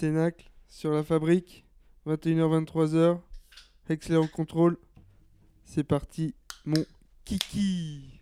Cénacle sur la fabrique. 21h-23h. Excellent contrôle. C'est parti, mon kiki.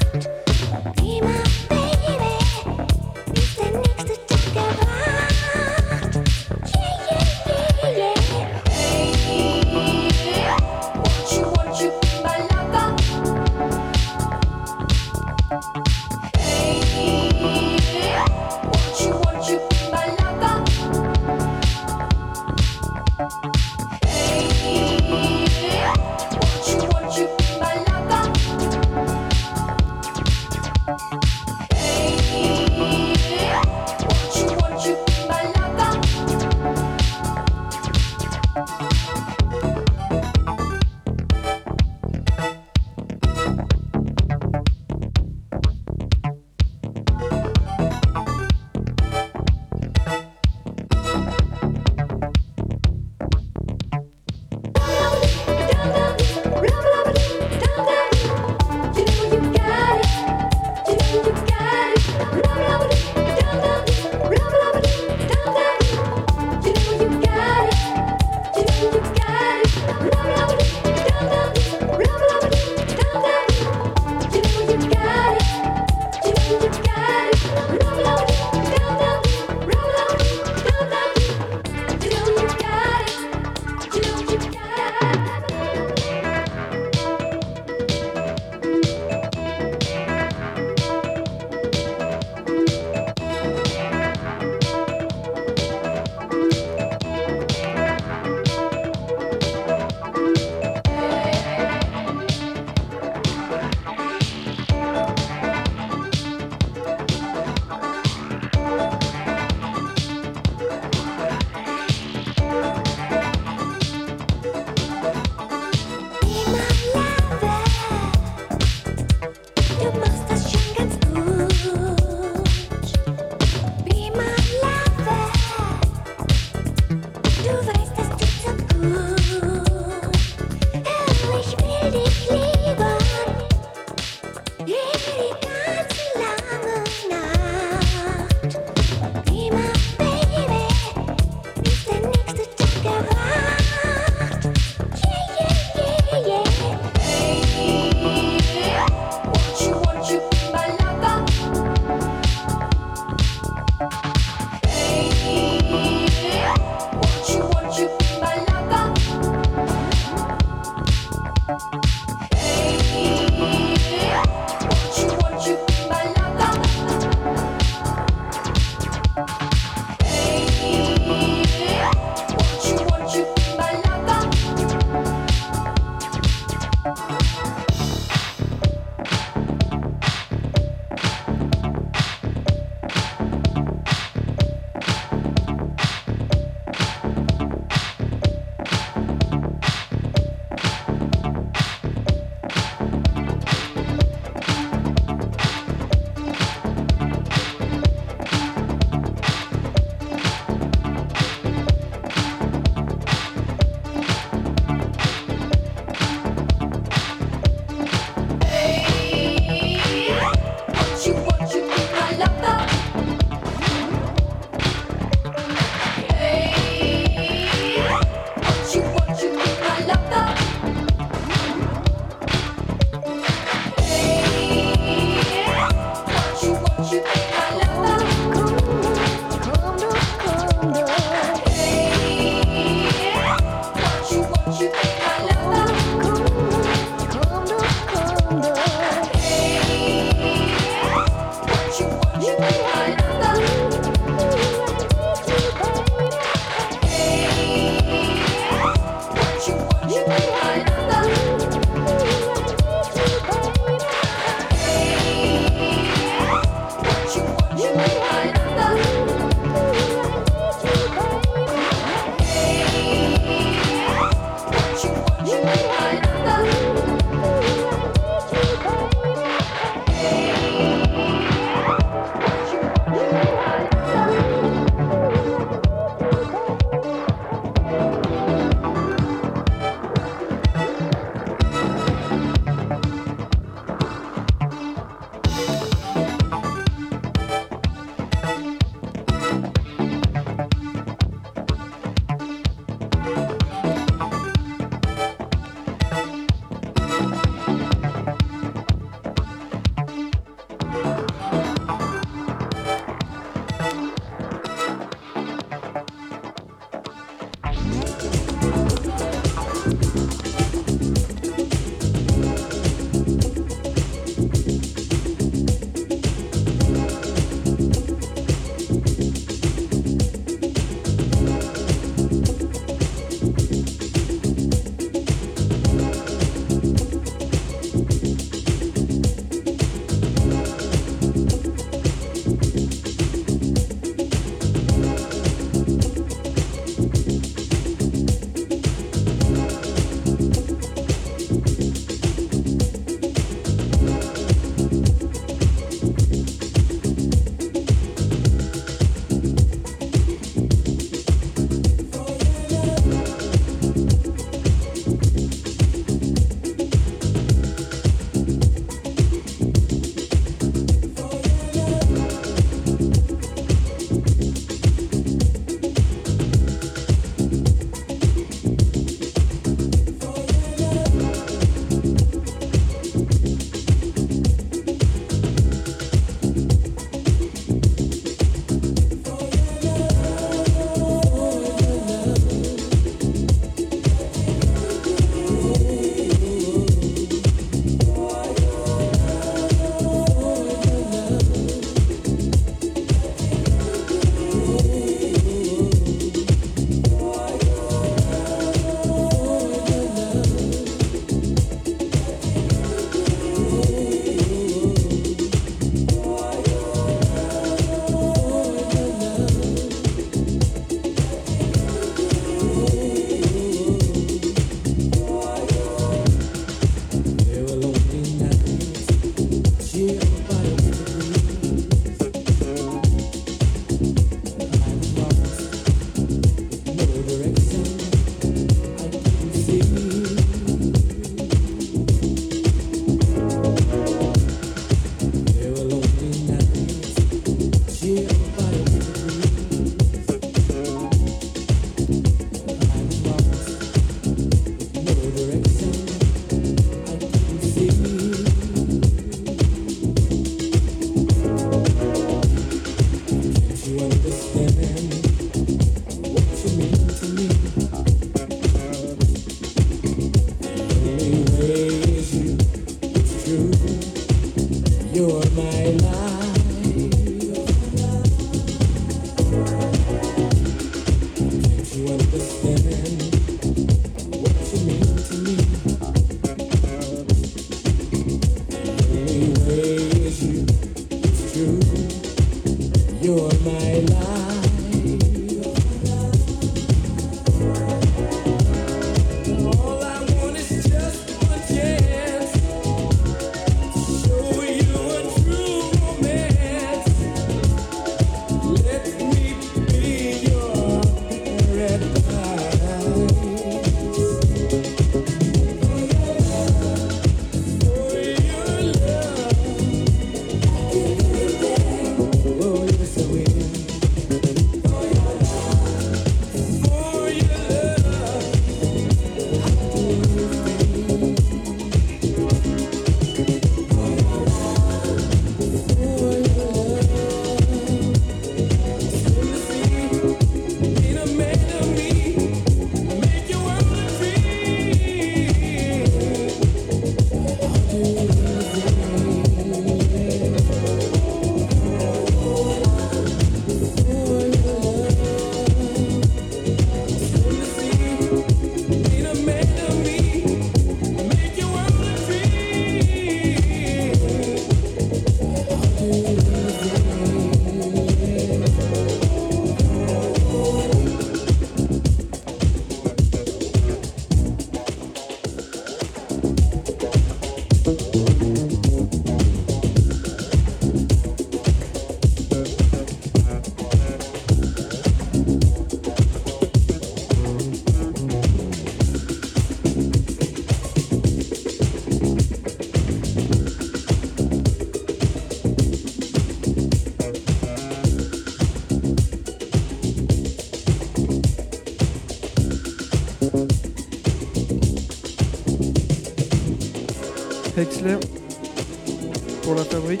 Pour la fabrique.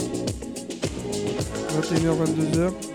21h-22h.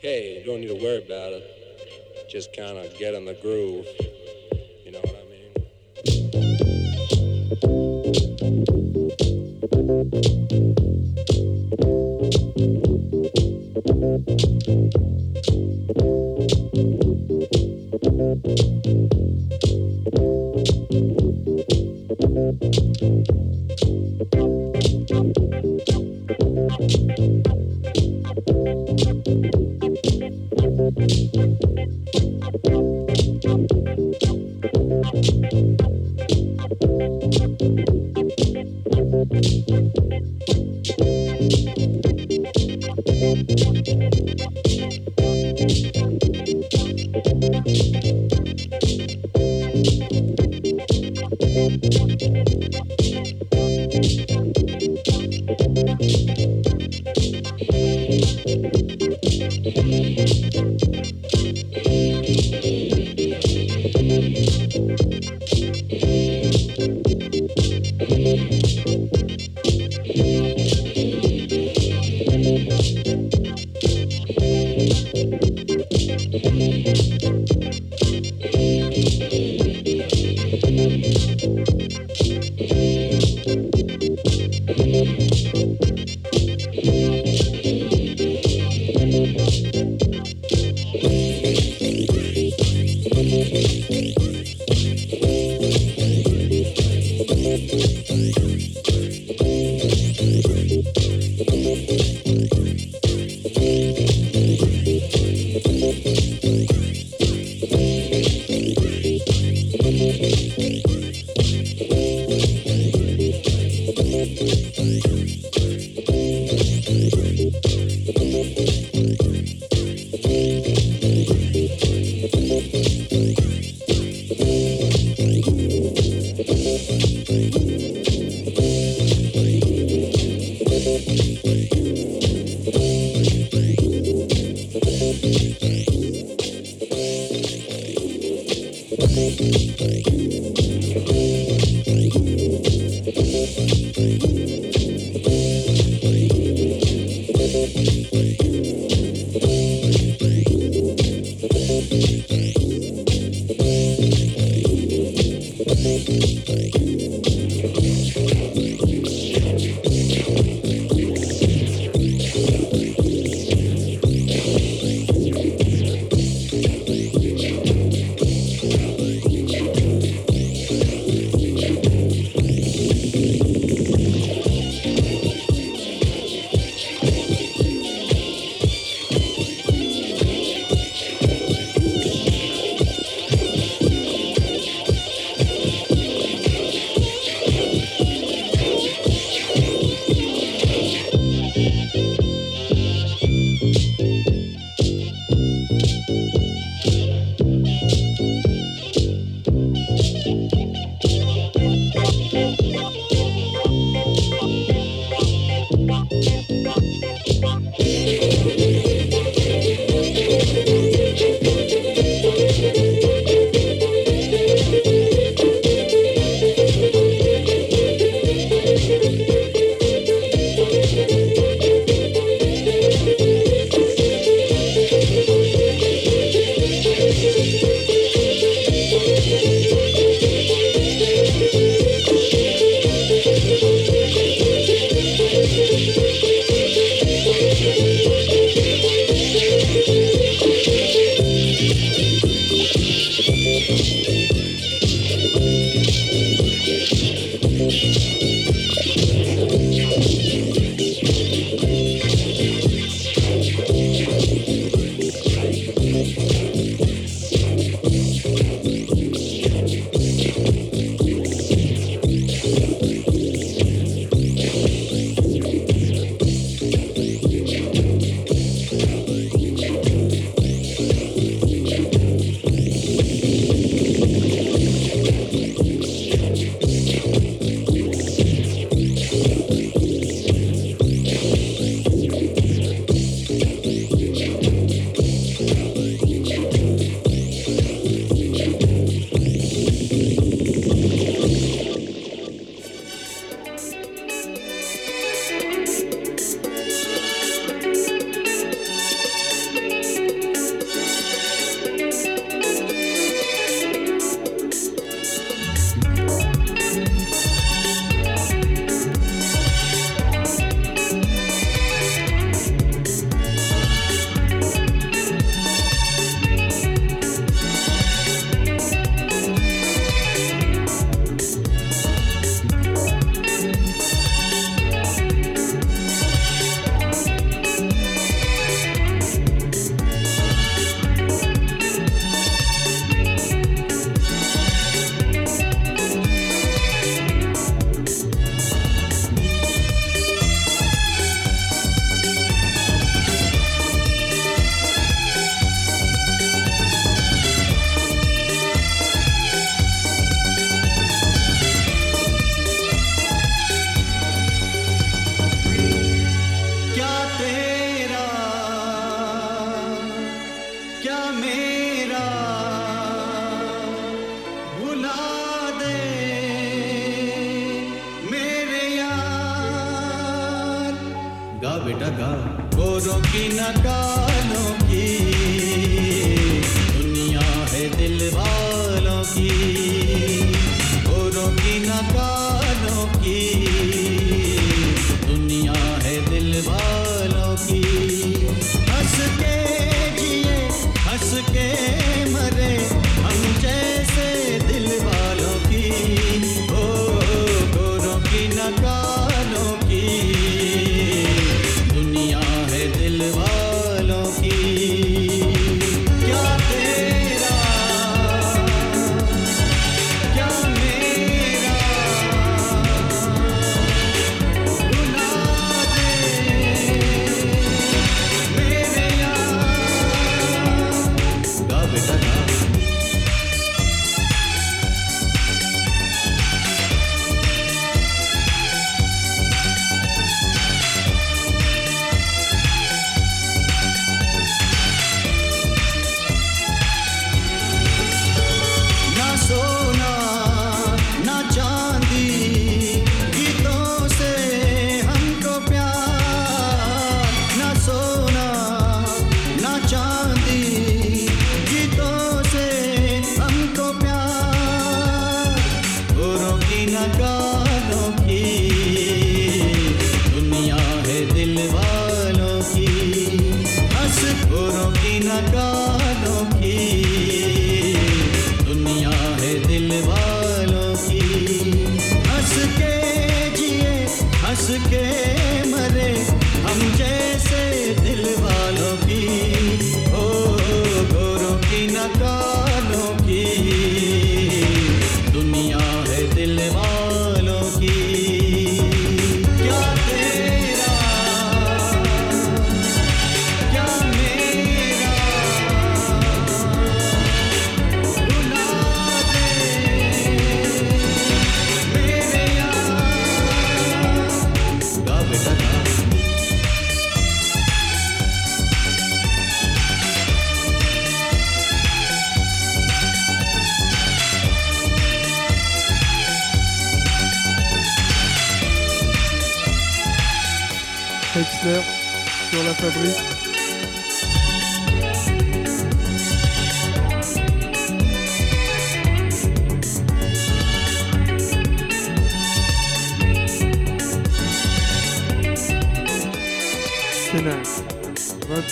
Hey, you don't need to worry about it. Just kind of get in the groove.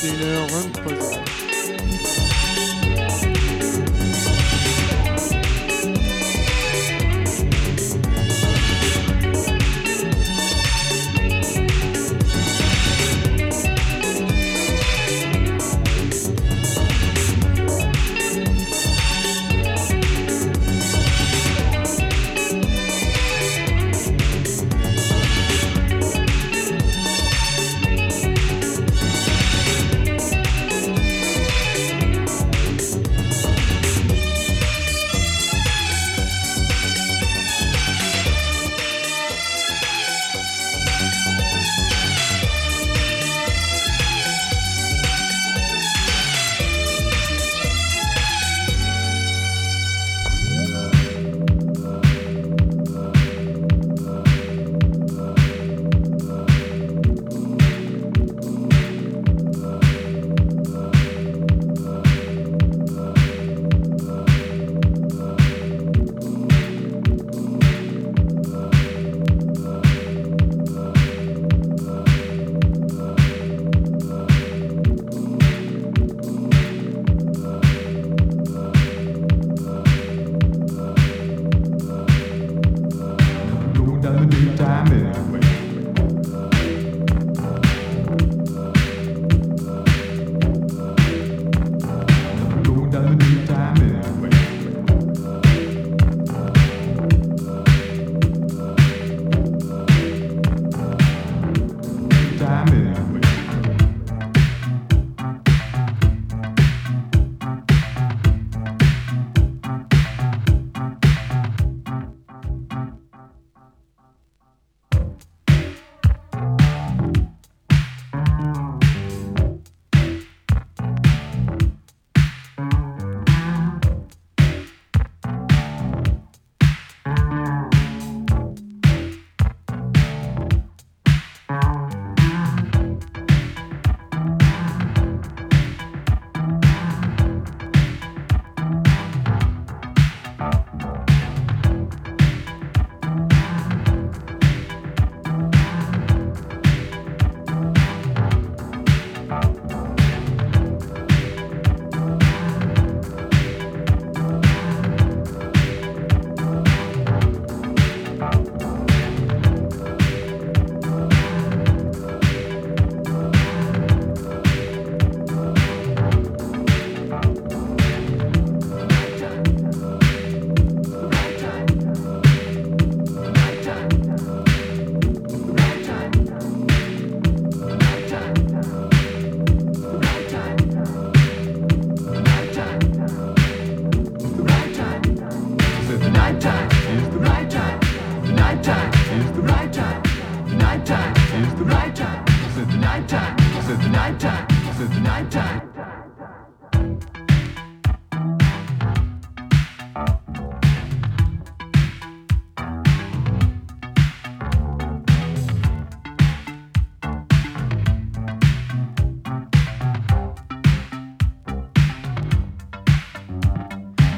21h23.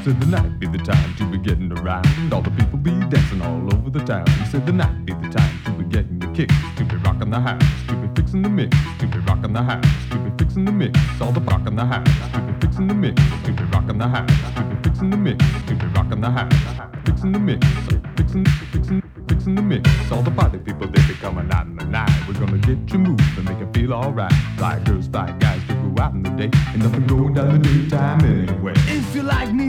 Said the night be the time to be getting around. All the people be dancing all over the town. Said the night be the time to be getting the kicks. To be rocking the house. To be fixing the mix. To be rocking the house. To be fixing the mix. All the rocking the house. To be fixing the mix. To be rocking the house. To be fixing the mix. To be rocking the house. Fixing the mix. Fixing, fixing, fixing the mix. All the party people they be coming out in the night. We're gonna get you moving and make you feel alright. Fly girls, fly guys, to go out in the day. Ain't nothing going down the daytime anyway. If you like me,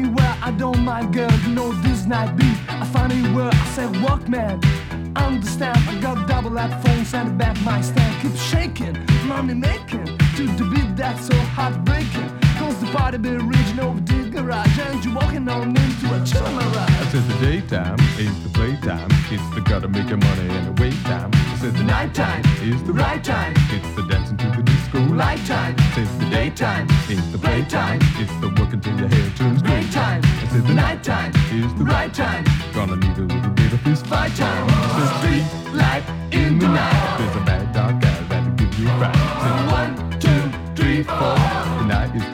I don't mind, girl. You know this night beat. I find it where I said, walk, man. Understand, I got double headphones and back my stand. Keep shaking, money making. To the beat that's so heartbreaking. Cause the party be reaching over the garage. And you walking on into a chill mirage. I said the daytime is the playtime. It's the gotta make your money and the wait time. I said the nighttime is the right time. It's the dancing to the disco light time. Says the daytime is the playtime. It's the working till your hair turns gray time. I said the nighttime is the right time. Gonna need a little bit of fist fight time. Says street light in the night. There's a bad dog guy that'll give you a fright. One, two, three, four. The night is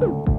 Boop.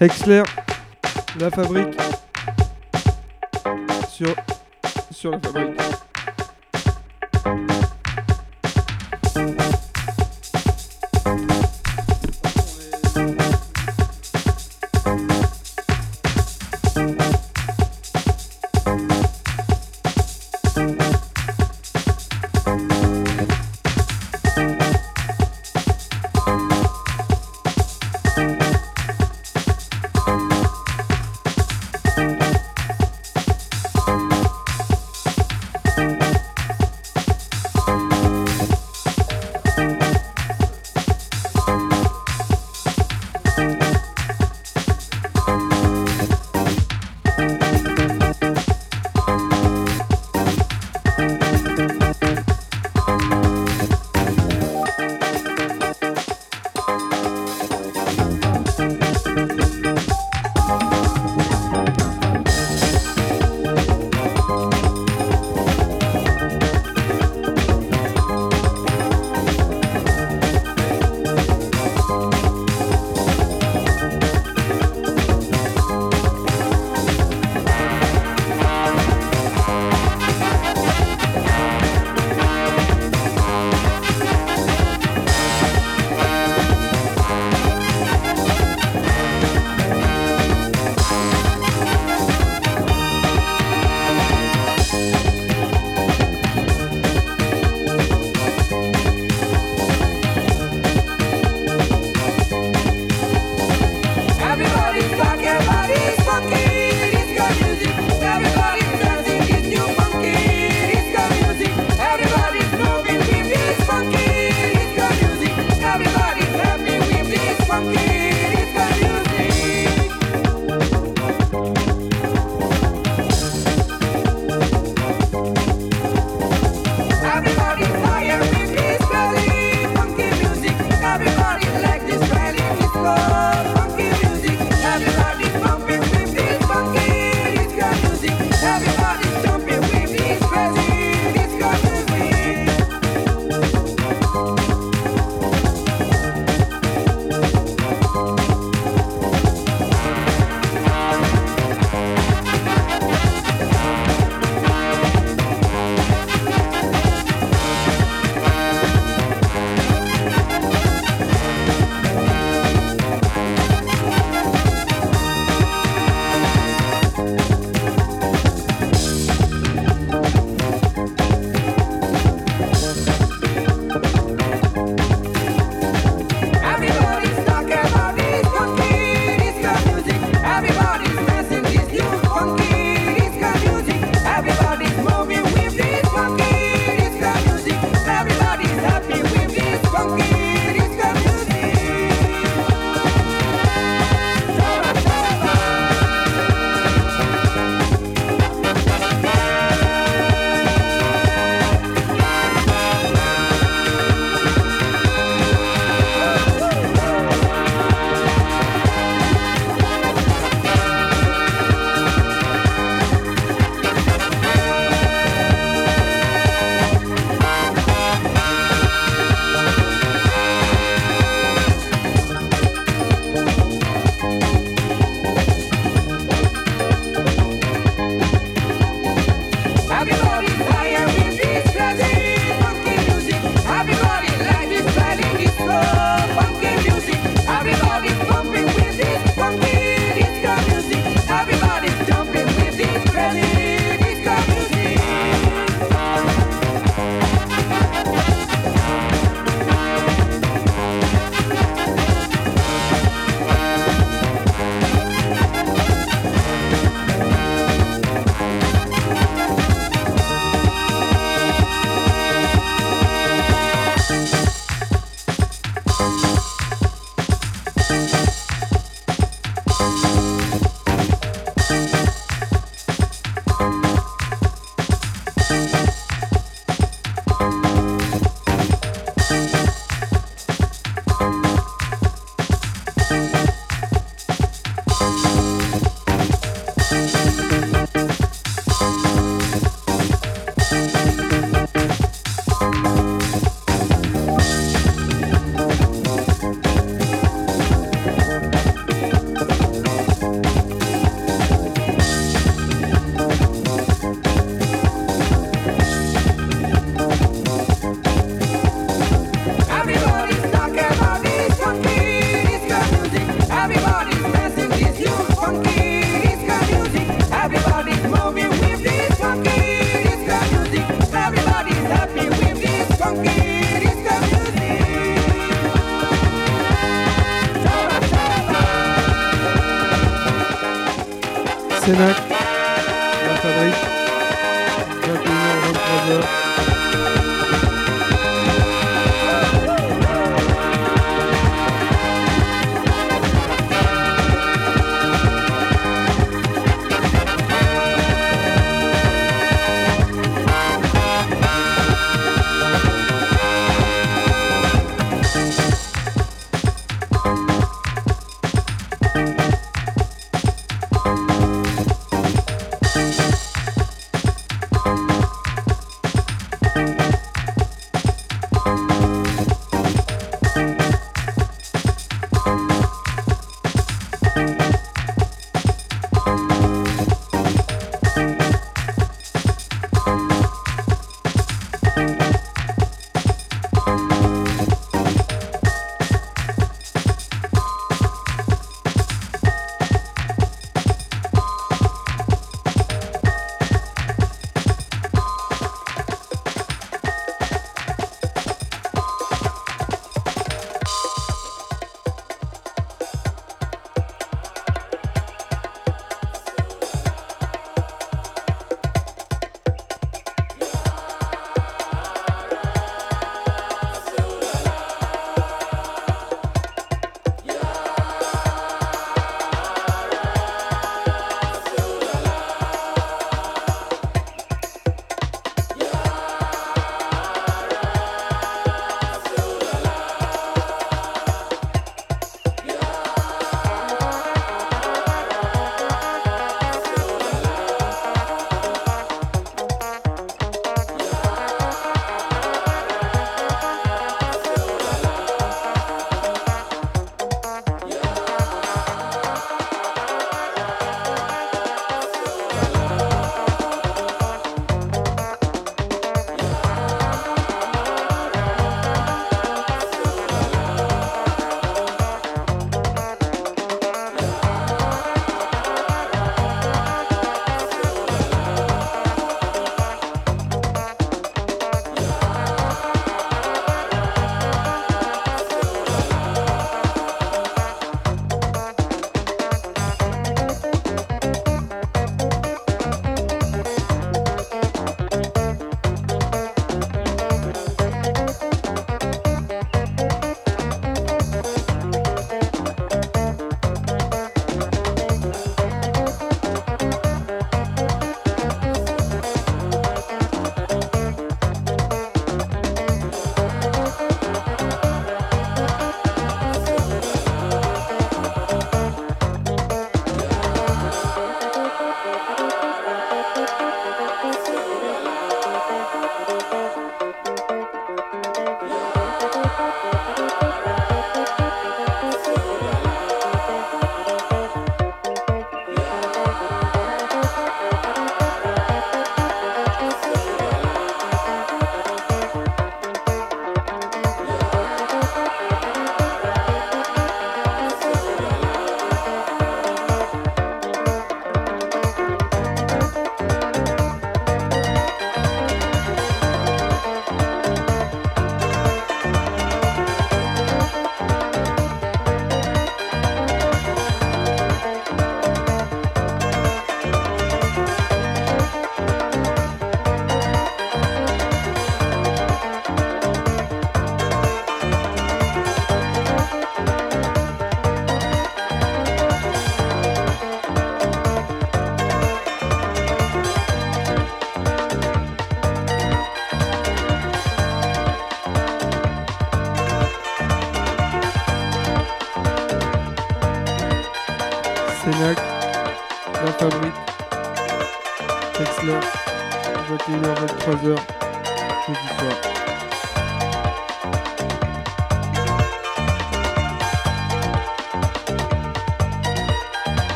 Hexler, la fabrique. Sur, sur la fabrique.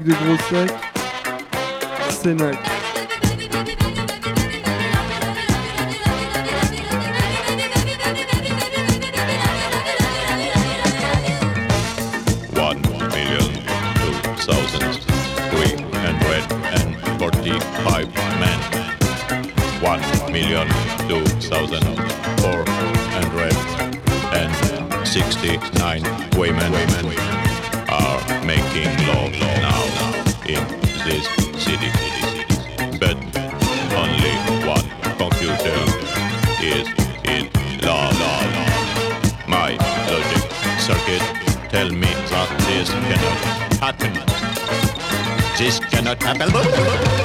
musique de gros. One million two thousand three hundred and forty-five men. One million two thousand four hundred and sixty-nine women. women. no trouble.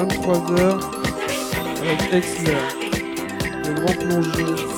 23h, avec Exler, le grand plongeur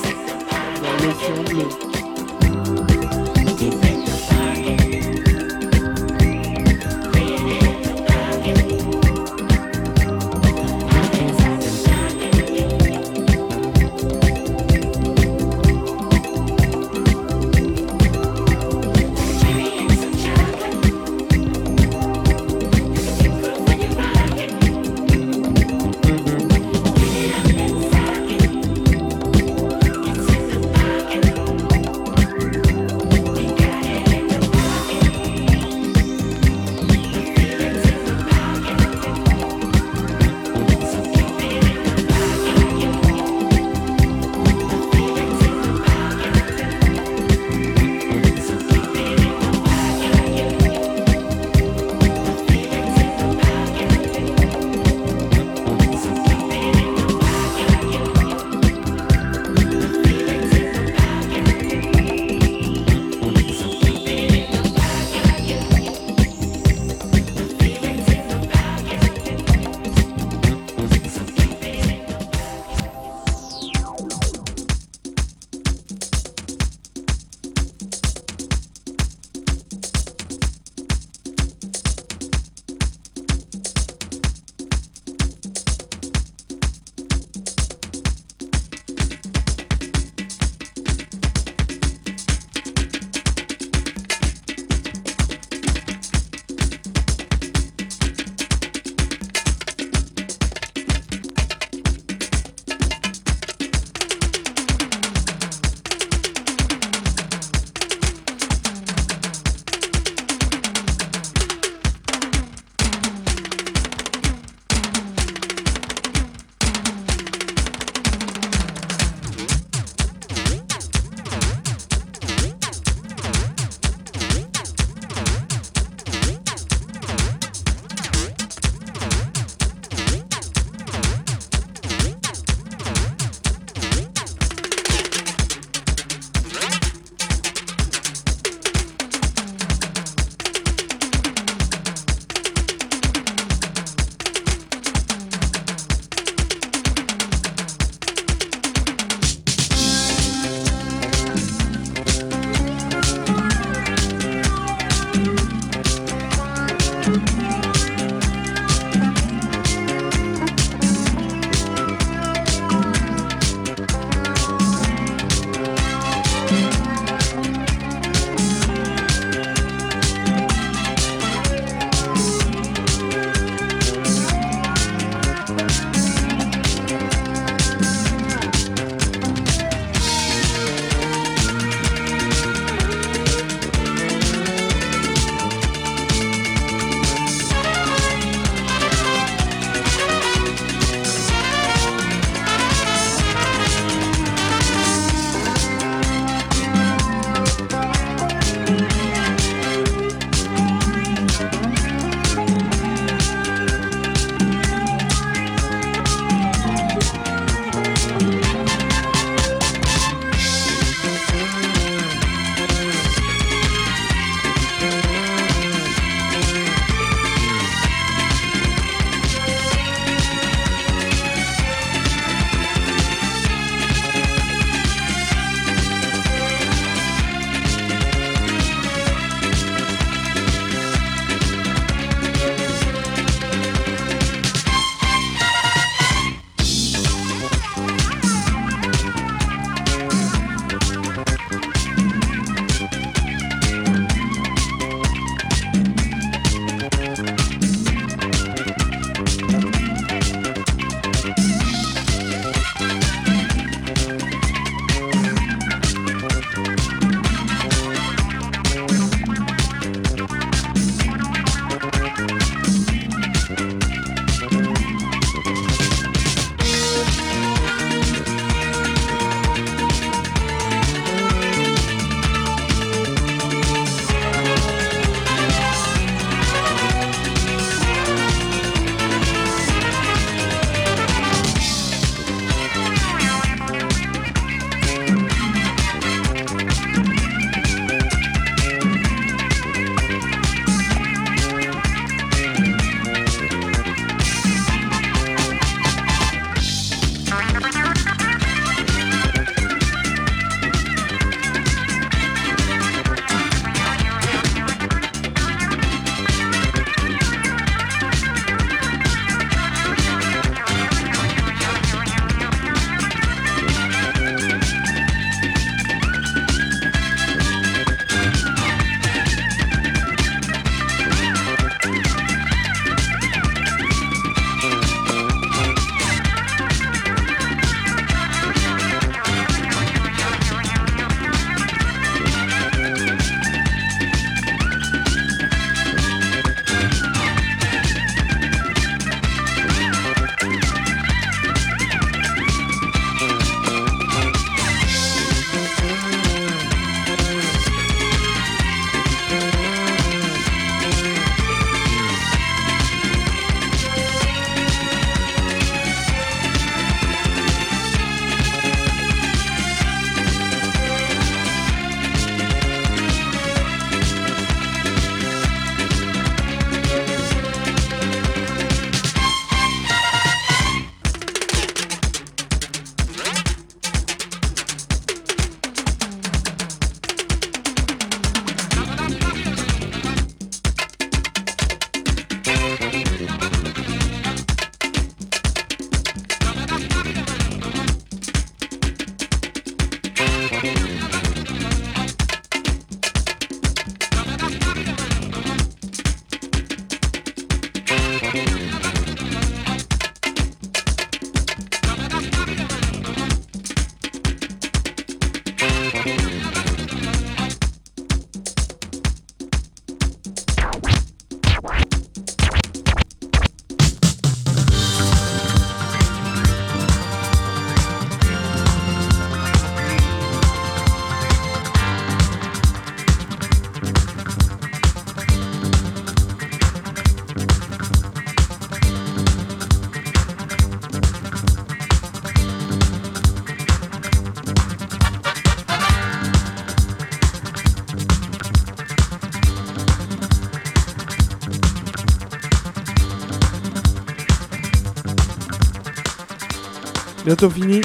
fini.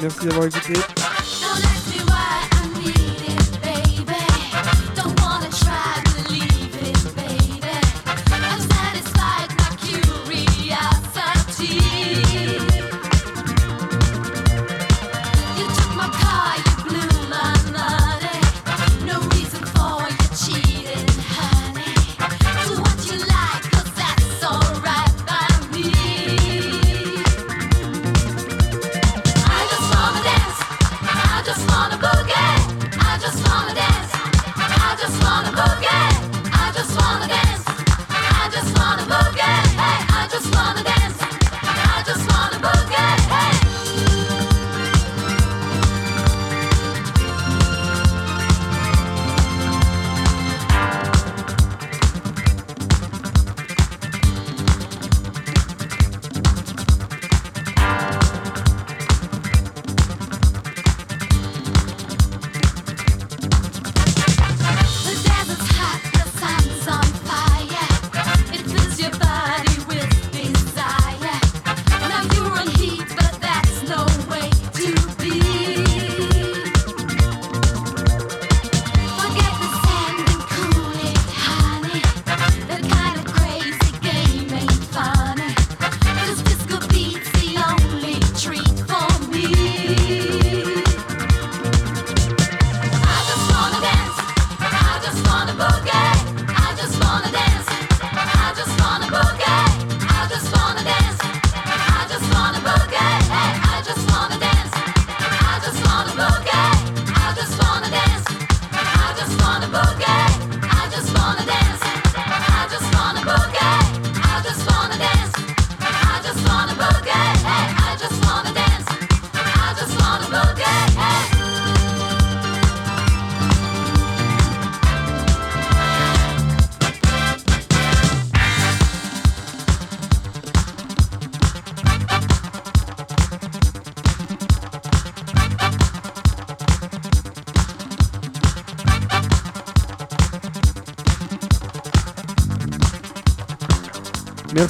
Merci d'avoir écouté.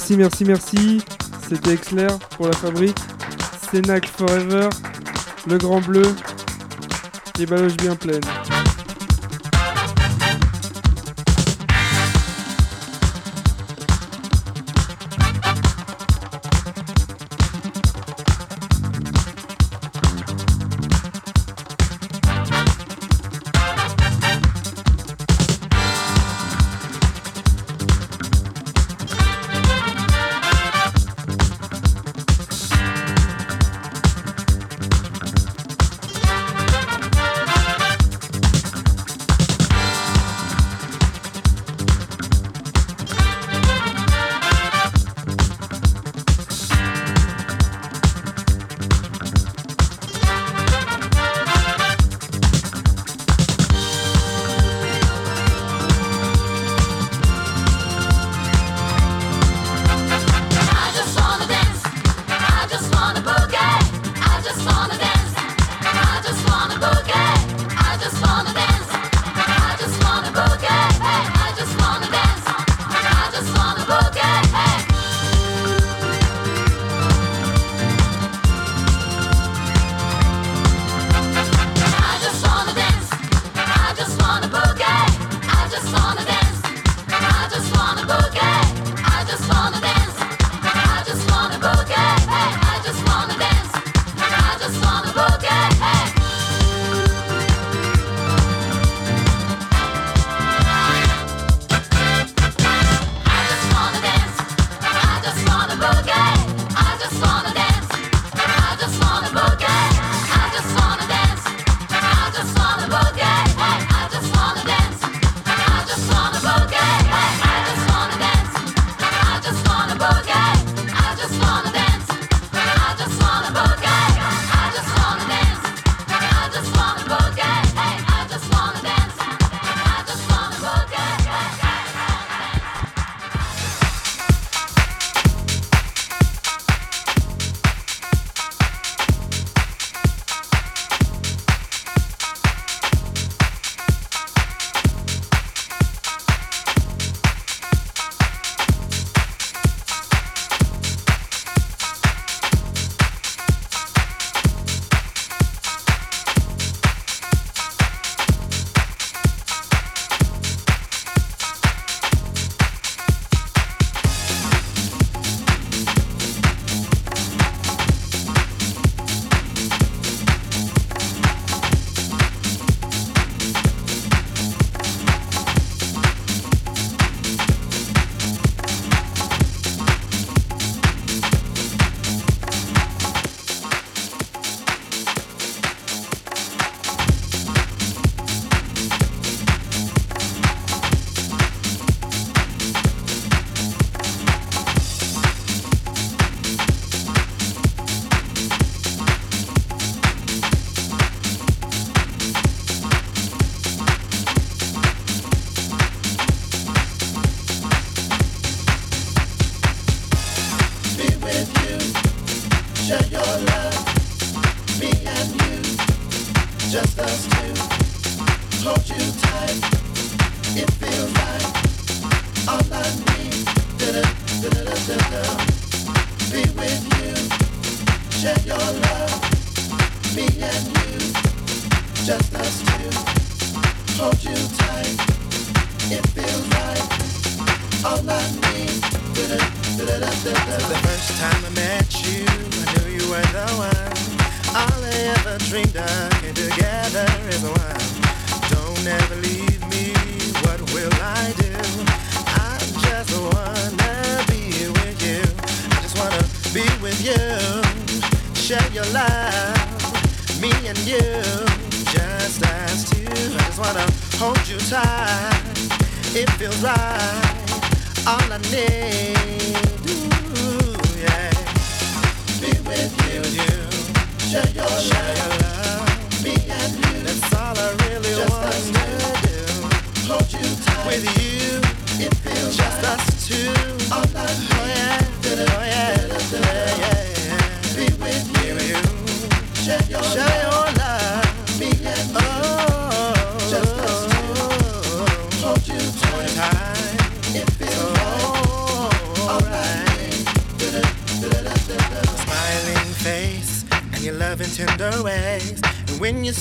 Merci, merci, merci. C'était Exler pour la fabrique. Sénac Forever. Le Grand Bleu. et baloches bien pleines.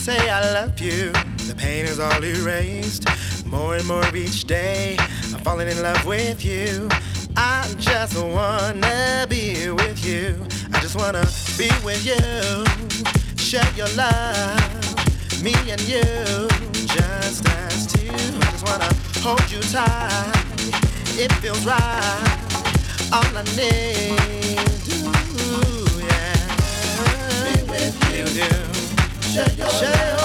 Say I love you, the pain is all erased. More and more each day, falling in love with you. I just wanna be with you. I just wanna be with you. Share your love, me and you, just as two. I just wanna hold you tight. It feels right. All I need, ooh, yeah. Be with you, you. share your Share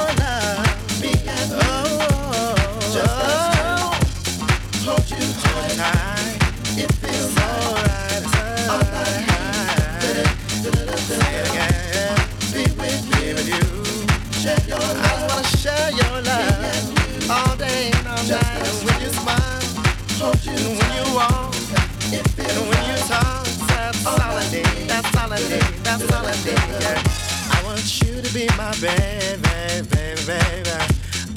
That's all I need. Yeah. I want you to be my baby, baby, baby.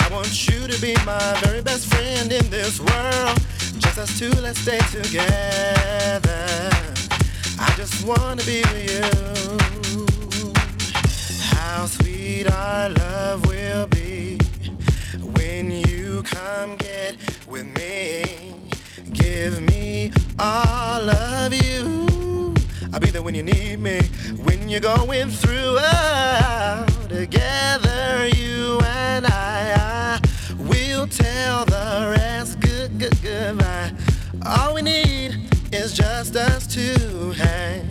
I want you to be my very best friend in this world. Just us two, let's stay together. I just wanna be with you. How sweet our love will be when you come get with me. Give me all of you. I'll be there when you need me. When you're going through, oh, together, you and I, I will tell the rest. Good, good, goodbye. All we need is just us two. Hey,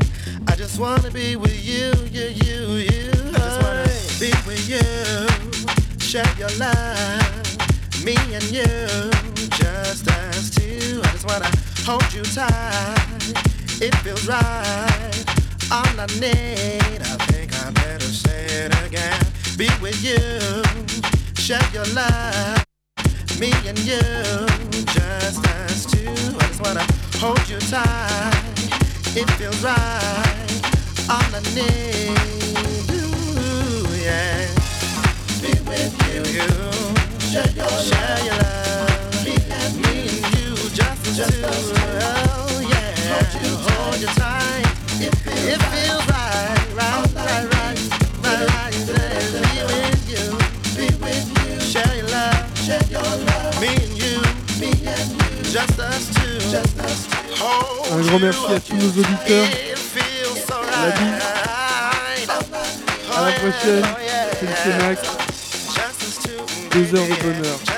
I just wanna be with you, you, you, you. I just wanna be with you. Share your love, me and you, just us two. I just wanna hold you tight. It feels right. All I need, I think I better say it again. Be with you, share your love, me and you, just us two. I just wanna hold you tight. It feels right. All I need, ooh, yeah. Be with You, you, share your love. Be Be share your love. love. Me and you, just just us two. Hold Un grand merci à tous nos auditeurs. It feels so La vie. right. À la prochaine. Oh, yeah. C'est le Cénacle. Just us two, Deux heures de baby. bonheur. Just